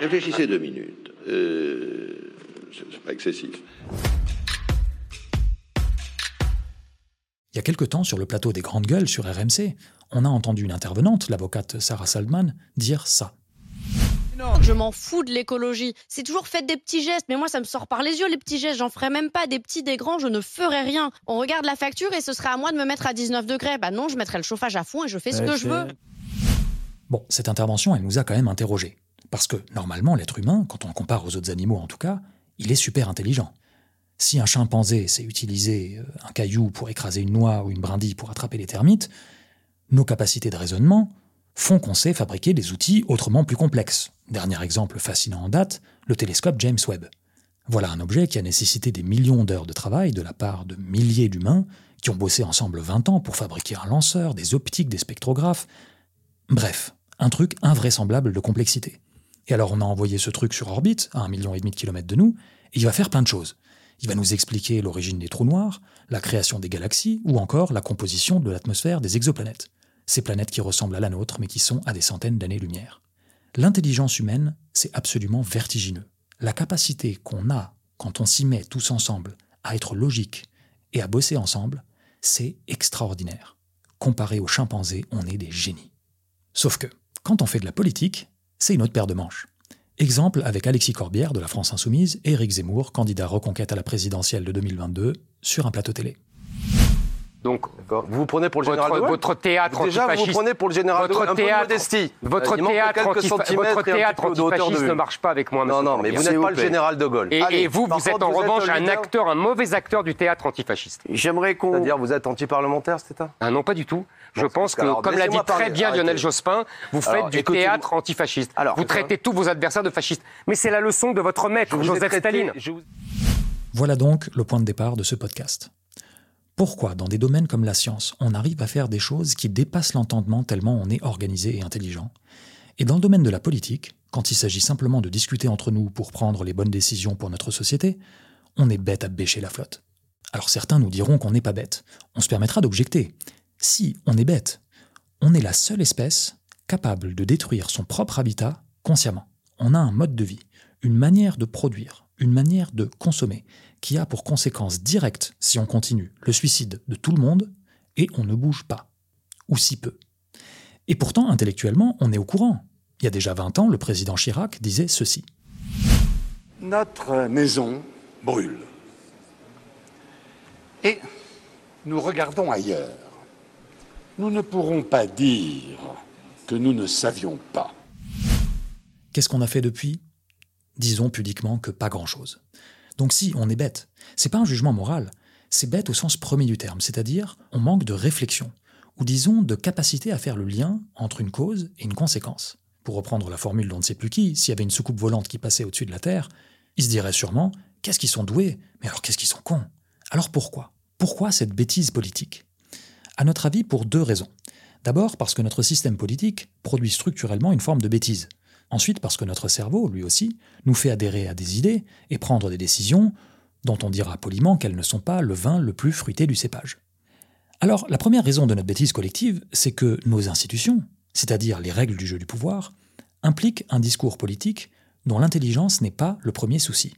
Réfléchissez deux minutes. Euh, c'est pas excessif. Il y a quelque temps, sur le plateau des Grandes Gueules sur RMC, on a entendu une intervenante, l'avocate Sarah Saldman, dire ça. Je m'en fous de l'écologie. C'est toujours fait des petits gestes, mais moi ça me sort par les yeux les petits gestes. J'en ferai même pas des petits, des grands, je ne ferai rien. On regarde la facture et ce sera à moi de me mettre à 19 degrés. Bah non, je mettrai le chauffage à fond et je fais ce que je veux. Bon, cette intervention, elle nous a quand même interrogés. Parce que, normalement, l'être humain, quand on le compare aux autres animaux en tout cas, il est super intelligent. Si un chimpanzé sait utiliser euh, un caillou pour écraser une noix ou une brindille pour attraper les termites, nos capacités de raisonnement font qu'on sait fabriquer des outils autrement plus complexes. Dernier exemple fascinant en date, le télescope James Webb. Voilà un objet qui a nécessité des millions d'heures de travail de la part de milliers d'humains qui ont bossé ensemble 20 ans pour fabriquer un lanceur, des optiques, des spectrographes. Bref, un truc invraisemblable de complexité. Et alors on a envoyé ce truc sur orbite, à un million et demi de kilomètres de nous, et il va faire plein de choses. Il va nous expliquer l'origine des trous noirs, la création des galaxies, ou encore la composition de l'atmosphère des exoplanètes. Ces planètes qui ressemblent à la nôtre, mais qui sont à des centaines d'années-lumière. L'intelligence humaine, c'est absolument vertigineux. La capacité qu'on a, quand on s'y met tous ensemble, à être logique et à bosser ensemble, c'est extraordinaire. Comparé aux chimpanzés, on est des génies. Sauf que, quand on fait de la politique, c'est une autre paire de manches. Exemple avec Alexis Corbière de la France Insoumise et Éric Zemmour, candidat reconquête à la présidentielle de 2022, sur un plateau télé. Donc, vous vous prenez pour le général votre, de Gaulle votre théâtre Déjà, vous antifasciste. vous prenez pour le général votre de Gaulle. Un peu de théâtre, modestie. Votre Euh, il théâtre, antifa- votre théâtre antifasciste ne marche pas avec moi, Non, monsieur non, mais vous n'êtes pas le général de Gaulle. Et, Allez, et vous, vous êtes en vous revanche un leader. acteur, un mauvais acteur du théâtre antifasciste. J'aimerais qu'on. C'est-à-dire, vous êtes anti-parlementaire, c'est ça? Ah non, pas du tout. Je pense que, alors, comme l'a dit très bien Lionel. Jospin, vous faites Alors, du théâtre antifasciste. Alors, vous traitez tous vos adversaires de fascistes. Mais c'est la leçon de votre maître, Joseph traité- Staline. Voilà donc le point de départ de ce podcast. Pourquoi, dans des domaines comme la science, on arrive à faire des choses qui dépassent l'entendement tellement on est organisé et intelligent? Et dans le domaine de la politique, quand il s'agit simplement de discuter entre nous pour prendre les bonnes décisions pour notre société, on est bête à bêcher la flotte. Alors certains nous diront qu'on n'est pas bête. On se permettra d'objecter. Si on est bête, on est la seule espèce capable de détruire son propre habitat consciemment. On a un mode de vie, une manière de produire, une manière de consommer, qui a pour conséquence directe, si on continue, le suicide de tout le monde, et on ne bouge pas. Ou si peu. Et pourtant, intellectuellement, on est au courant. Il y a déjà 20 ans, le président Chirac disait ceci. Notre maison brûle. Et nous regardons ailleurs. Nous ne pourrons pas dire que nous ne savions pas. Qu'est-ce qu'on a fait depuis? Disons pudiquement que pas grand-chose. Donc si on est bête, c'est pas un jugement moral, c'est bête au sens premier du terme, c'est-à-dire on manque de réflexion, ou disons de capacité à faire le lien entre une cause et une conséquence. Pour reprendre la formule d'on ne sait plus qui, s'il y avait une soucoupe volante qui passait au-dessus de la Terre, il se dirait sûrement Qu'est-ce qu'ils sont doués? Mais alors qu'est-ce qu'ils sont cons? Alors pourquoi? Pourquoi cette bêtise politique? À notre avis, pour deux raisons. D'abord parce que notre système politique produit structurellement une forme de bêtise. Ensuite parce que notre cerveau, lui aussi, nous fait adhérer à des idées et prendre des décisions dont on dira poliment qu'elles ne sont pas le vin le plus fruité du cépage. Alors, la première raison de notre bêtise collective, c'est que nos institutions, c'est-à-dire les règles du jeu du pouvoir, impliquent un discours politique dont l'intelligence n'est pas le premier souci.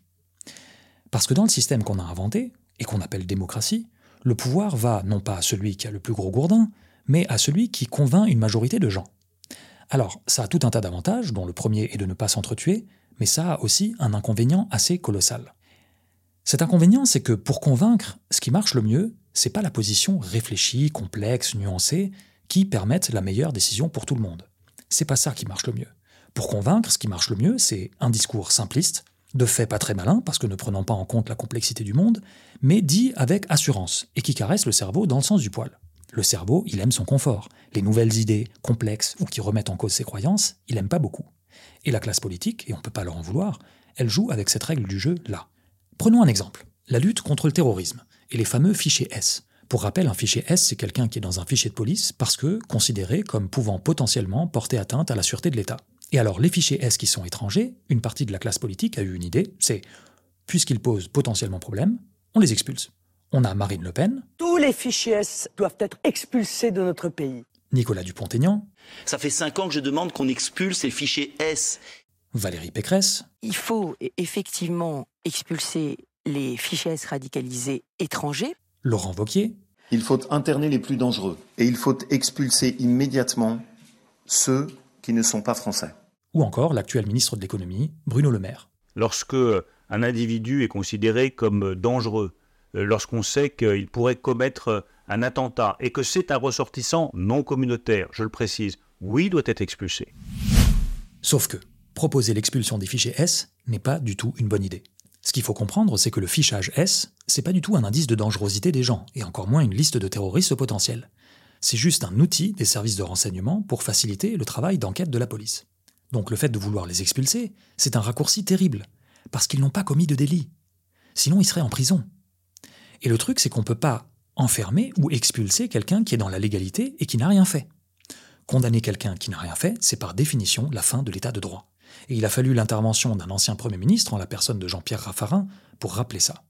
Parce que dans le système qu'on a inventé, et qu'on appelle démocratie, le pouvoir va non pas à celui qui a le plus gros gourdin, mais à celui qui convainc une majorité de gens. Alors, ça a tout un tas d'avantages, dont le premier est de ne pas s'entretuer, mais ça a aussi un inconvénient assez colossal. Cet inconvénient, c'est que pour convaincre, ce qui marche le mieux, c'est pas la position réfléchie, complexe, nuancée, qui permette la meilleure décision pour tout le monde. C'est pas ça qui marche le mieux. Pour convaincre, ce qui marche le mieux, c'est un discours simpliste, de fait pas très malin, parce que ne prenant pas en compte la complexité du monde, mais dit avec assurance, et qui caresse le cerveau dans le sens du poil. Le cerveau, il aime son confort. Les nouvelles idées, complexes ou qui remettent en cause ses croyances, il aime pas beaucoup. Et la classe politique, et on peut pas leur en vouloir, elle joue avec cette règle du jeu là. Prenons un exemple. La lutte contre le terrorisme et les fameux fichiers S. Pour rappel, un fichier S, c'est quelqu'un qui est dans un fichier de police parce que considéré comme pouvant potentiellement porter atteinte à la sûreté de l'État. Et alors, les fichiers S qui sont étrangers, une partie de la classe politique a eu une idée, c'est puisqu'ils posent potentiellement problème, on les expulse. On a Marine Le Pen, Tous les fichiers S doivent être expulsés de notre pays. Nicolas Dupont-Aignan, Ça fait cinq ans que je demande qu'on expulse les fichiers S. Valérie Pécresse. Il faut effectivement expulser les fichiers S radicalisés étrangers. Laurent Vauquier. Il faut interner les plus dangereux et il faut expulser immédiatement ceux qui ne sont pas français. Ou encore l'actuel ministre de l'économie, Bruno Le Maire. Lorsque un individu est considéré comme dangereux, lorsqu'on sait qu'il pourrait commettre un attentat et que c'est un ressortissant non communautaire, je le précise, oui, doit être expulsé. Sauf que proposer l'expulsion des fichiers S n'est pas du tout une bonne idée. Ce qu'il faut comprendre, c'est que le fichage S, c'est pas du tout un indice de dangerosité des gens, et encore moins une liste de terroristes potentiels. C'est juste un outil des services de renseignement pour faciliter le travail d'enquête de la police. Donc le fait de vouloir les expulser, c'est un raccourci terrible, parce qu'ils n'ont pas commis de délit. Sinon, ils seraient en prison. Et le truc, c'est qu'on ne peut pas enfermer ou expulser quelqu'un qui est dans la légalité et qui n'a rien fait. Condamner quelqu'un qui n'a rien fait, c'est par définition la fin de l'état de droit. Et il a fallu l'intervention d'un ancien Premier ministre, en la personne de Jean-Pierre Raffarin, pour rappeler ça.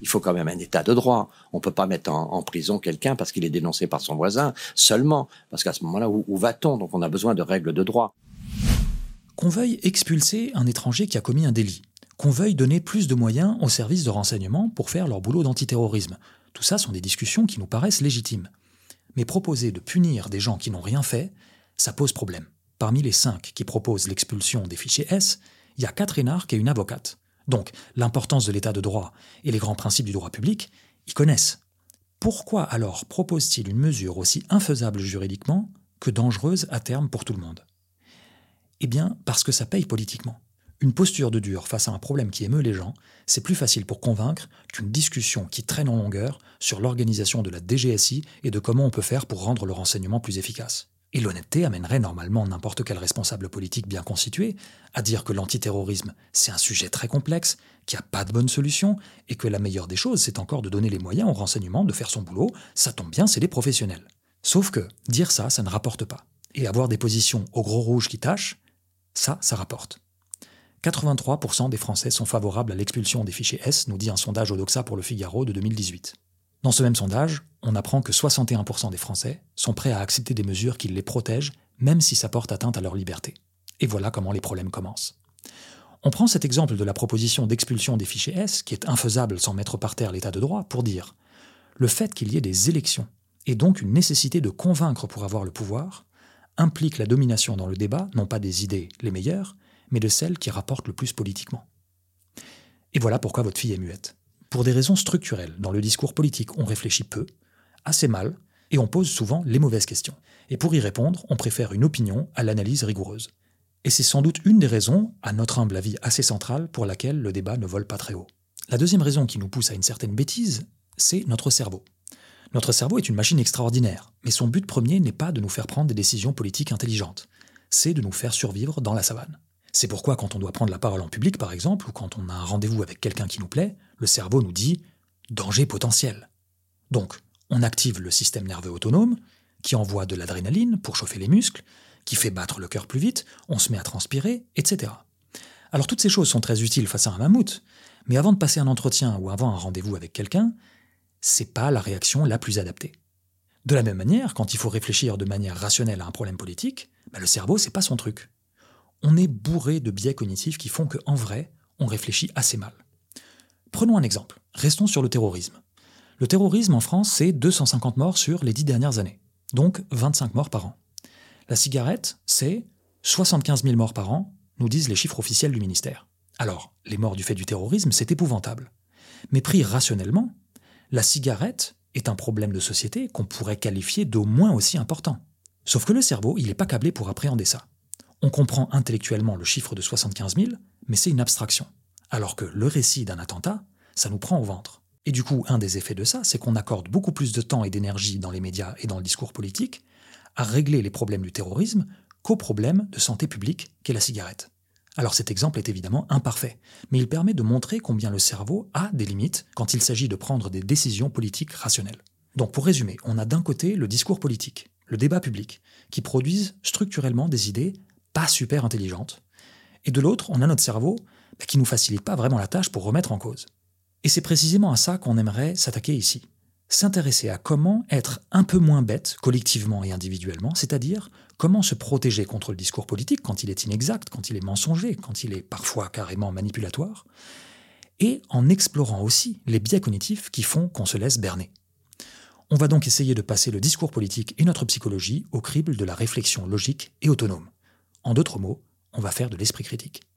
Il faut quand même un état de droit. On ne peut pas mettre en, en prison quelqu'un parce qu'il est dénoncé par son voisin seulement. Parce qu'à ce moment-là, où, où va-t-on? Donc on a besoin de règles de droit. Qu'on veuille expulser un étranger qui a commis un délit, qu'on veuille donner plus de moyens aux services de renseignement pour faire leur boulot d'antiterrorisme, tout ça sont des discussions qui nous paraissent légitimes. Mais proposer de punir des gens qui n'ont rien fait, ça pose problème. Parmi les cinq qui proposent l'expulsion des fichiers S, il y a quatre énarques et une avocate. Donc, l'importance de l'état de droit et les grands principes du droit public, ils connaissent. Pourquoi alors propose-t-il une mesure aussi infaisable juridiquement que dangereuse à terme pour tout le monde? Eh bien, parce que ça paye politiquement. Une posture de dur face à un problème qui émeut les gens, c'est plus facile pour convaincre qu'une discussion qui traîne en longueur sur l'organisation de la DGSI et de comment on peut faire pour rendre le renseignement plus efficace. Et l'honnêteté amènerait normalement n'importe quel responsable politique bien constitué à dire que l'antiterrorisme, c'est un sujet très complexe, qu'il n'y a pas de bonne solution, et que la meilleure des choses, c'est encore de donner les moyens au renseignement de faire son boulot, ça tombe bien, c'est des professionnels. Sauf que dire ça, ça ne rapporte pas. Et avoir des positions au gros rouge qui tâchent, ça, ça rapporte. 83% des Français sont favorables à l'expulsion des fichiers S, nous dit un sondage Odoxa pour le Figaro de 2018. Dans ce même sondage, on apprend que 61% des Français sont prêts à accepter des mesures qui les protègent, même si ça porte atteinte à leur liberté. Et voilà comment les problèmes commencent. On prend cet exemple de la proposition d'expulsion des fichiers S, qui est infaisable sans mettre par terre l'état de droit, pour dire le fait qu'il y ait des élections, et donc une nécessité de convaincre pour avoir le pouvoir, implique la domination dans le débat, non pas des idées les meilleures, mais de celles qui rapportent le plus politiquement. Et voilà pourquoi votre fille est muette. Pour des raisons structurelles, dans le discours politique, on réfléchit peu, assez mal, et on pose souvent les mauvaises questions. Et pour y répondre, on préfère une opinion à l'analyse rigoureuse. Et c'est sans doute une des raisons, à notre humble avis assez centrale, pour laquelle le débat ne vole pas très haut. La deuxième raison qui nous pousse à une certaine bêtise, c'est notre cerveau. Notre cerveau est une machine extraordinaire, mais son but premier n'est pas de nous faire prendre des décisions politiques intelligentes, c'est de nous faire survivre dans la savane. C'est pourquoi quand on doit prendre la parole en public, par exemple, ou quand on a un rendez-vous avec quelqu'un qui nous plaît, le cerveau nous dit danger potentiel. Donc, on active le système nerveux autonome, qui envoie de l'adrénaline pour chauffer les muscles, qui fait battre le cœur plus vite, on se met à transpirer, etc. Alors toutes ces choses sont très utiles face à un mammouth, mais avant de passer un entretien ou avant un rendez-vous avec quelqu'un, c'est pas la réaction la plus adaptée. De la même manière, quand il faut réfléchir de manière rationnelle à un problème politique, bah le cerveau, c'est pas son truc. On est bourré de biais cognitifs qui font qu'en vrai, on réfléchit assez mal. Prenons un exemple. Restons sur le terrorisme. Le terrorisme en France, c'est 250 morts sur les 10 dernières années, donc 25 morts par an. La cigarette, c'est 75 000 morts par an, nous disent les chiffres officiels du ministère. Alors, les morts du fait du terrorisme, c'est épouvantable. Mais pris rationnellement, la cigarette est un problème de société qu'on pourrait qualifier d'au moins aussi important. Sauf que le cerveau, il n'est pas câblé pour appréhender ça. On comprend intellectuellement le chiffre de 75 000, mais c'est une abstraction. Alors que le récit d'un attentat, ça nous prend au ventre. Et du coup, un des effets de ça, c'est qu'on accorde beaucoup plus de temps et d'énergie dans les médias et dans le discours politique à régler les problèmes du terrorisme qu'au problème de santé publique qu'est la cigarette. Alors cet exemple est évidemment imparfait, mais il permet de montrer combien le cerveau a des limites quand il s'agit de prendre des décisions politiques rationnelles. Donc pour résumer, on a d'un côté le discours politique, le débat public, qui produisent structurellement des idées pas super intelligentes, et de l'autre, on a notre cerveau bah, qui nous facilite pas vraiment la tâche pour remettre en cause. Et c'est précisément à ça qu'on aimerait s'attaquer ici. S'intéresser à comment être un peu moins bête collectivement et individuellement, c'est-à-dire comment se protéger contre le discours politique quand il est inexact, quand il est mensonger, quand il est parfois carrément manipulatoire, et en explorant aussi les biais cognitifs qui font qu'on se laisse berner. On va donc essayer de passer le discours politique et notre psychologie au crible de la réflexion logique et autonome. En d'autres mots, on va faire de l'esprit critique.